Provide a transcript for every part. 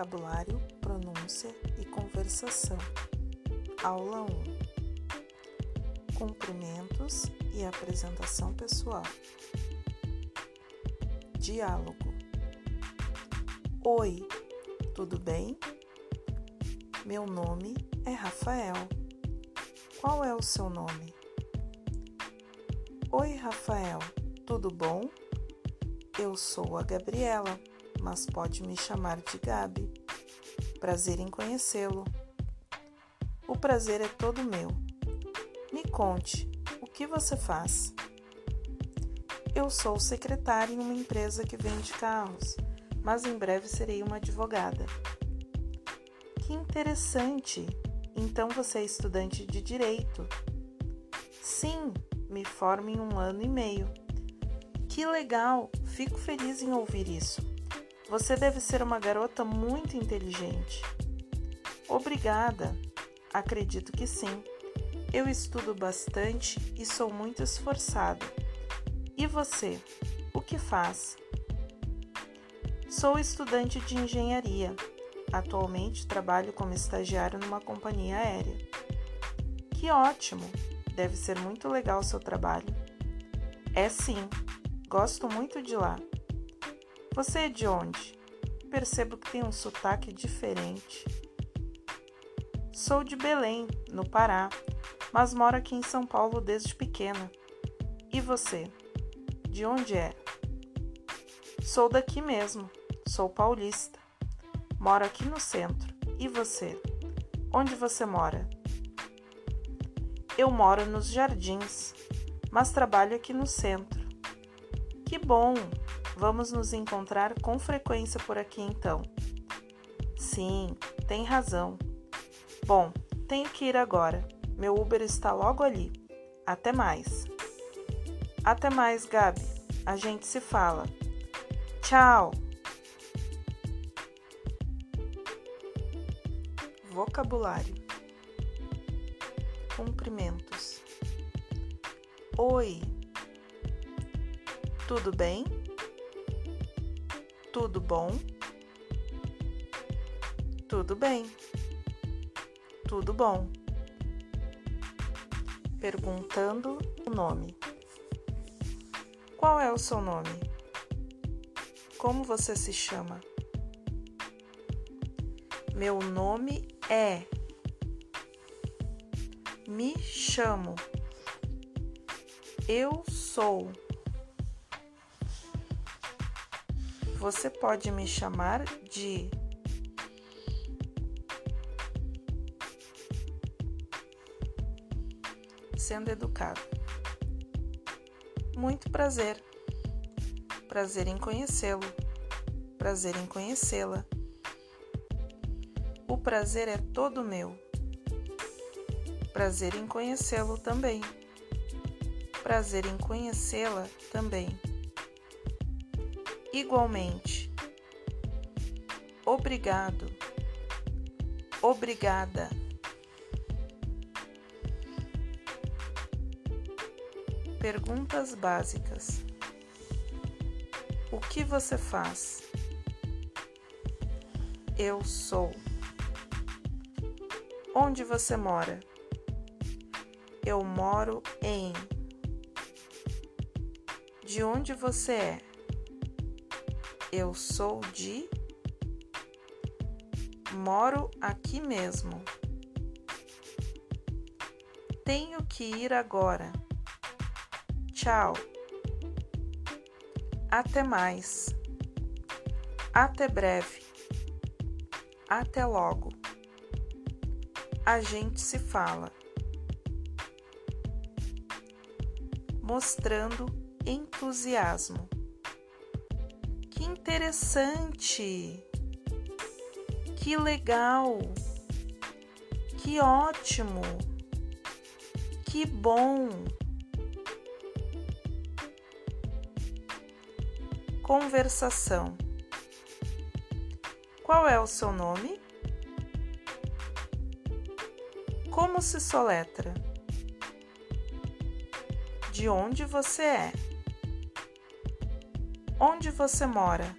Vocabulário, pronúncia e conversação. Aula 1. Cumprimentos e apresentação pessoal. Diálogo. Oi, tudo bem? Meu nome é Rafael. Qual é o seu nome? Oi, Rafael, tudo bom? Eu sou a Gabriela mas pode me chamar de Gabi. Prazer em conhecê-lo. O prazer é todo meu. Me conte, o que você faz? Eu sou secretária em uma empresa que vende carros, mas em breve serei uma advogada. Que interessante! Então você é estudante de direito? Sim, me formo em um ano e meio. Que legal! Fico feliz em ouvir isso. Você deve ser uma garota muito inteligente. Obrigada. Acredito que sim. Eu estudo bastante e sou muito esforçada. E você? O que faz? Sou estudante de engenharia. Atualmente trabalho como estagiário numa companhia aérea. Que ótimo! Deve ser muito legal o seu trabalho. É sim, gosto muito de lá. Você é de onde? Percebo que tem um sotaque diferente. Sou de Belém, no Pará, mas moro aqui em São Paulo desde pequena. E você? De onde é? Sou daqui mesmo, sou paulista. Moro aqui no centro. E você? Onde você mora? Eu moro nos jardins, mas trabalho aqui no centro. Que bom! Vamos nos encontrar com frequência por aqui então. Sim, tem razão. Bom, tenho que ir agora. Meu Uber está logo ali. Até mais. Até mais, Gabi. A gente se fala. Tchau. Vocabulário: Cumprimentos. Oi. Tudo bem? Tudo bom? Tudo bem. Tudo bom. Perguntando o nome. Qual é o seu nome? Como você se chama? Meu nome é. Me chamo. Eu sou. Você pode me chamar de. Sendo educado. Muito prazer. Prazer em conhecê-lo. Prazer em conhecê-la. O prazer é todo meu. Prazer em conhecê-lo também. Prazer em conhecê-la também igualmente. Obrigado. Obrigada. Perguntas básicas. O que você faz? Eu sou. Onde você mora? Eu moro em. De onde você é? Eu sou de. Moro aqui mesmo. Tenho que ir agora. Tchau. Até mais. Até breve. Até logo. A gente se fala. Mostrando entusiasmo interessante. Que legal. Que ótimo. Que bom. Conversação. Qual é o seu nome? Como se soletra? De onde você é? Onde você mora?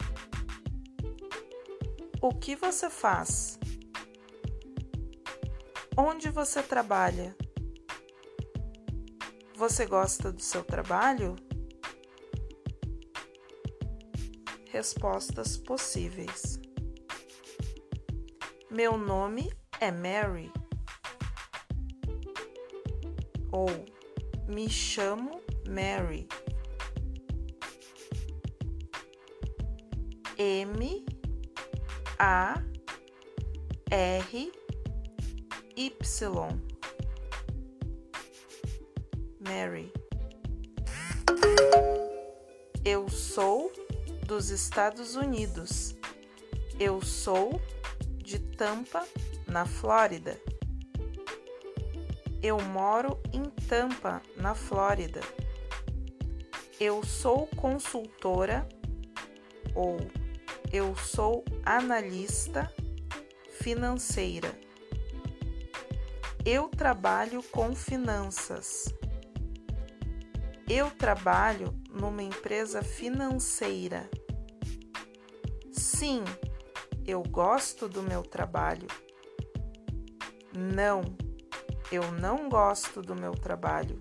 O que você faz? Onde você trabalha? Você gosta do seu trabalho? Respostas possíveis. Meu nome é Mary. Ou me chamo Mary. M A R Y Mary Eu sou dos Estados Unidos. Eu sou de Tampa, na Flórida. Eu moro em Tampa, na Flórida. Eu sou consultora ou eu sou analista financeira. Eu trabalho com finanças. Eu trabalho numa empresa financeira. Sim, eu gosto do meu trabalho. Não, eu não gosto do meu trabalho.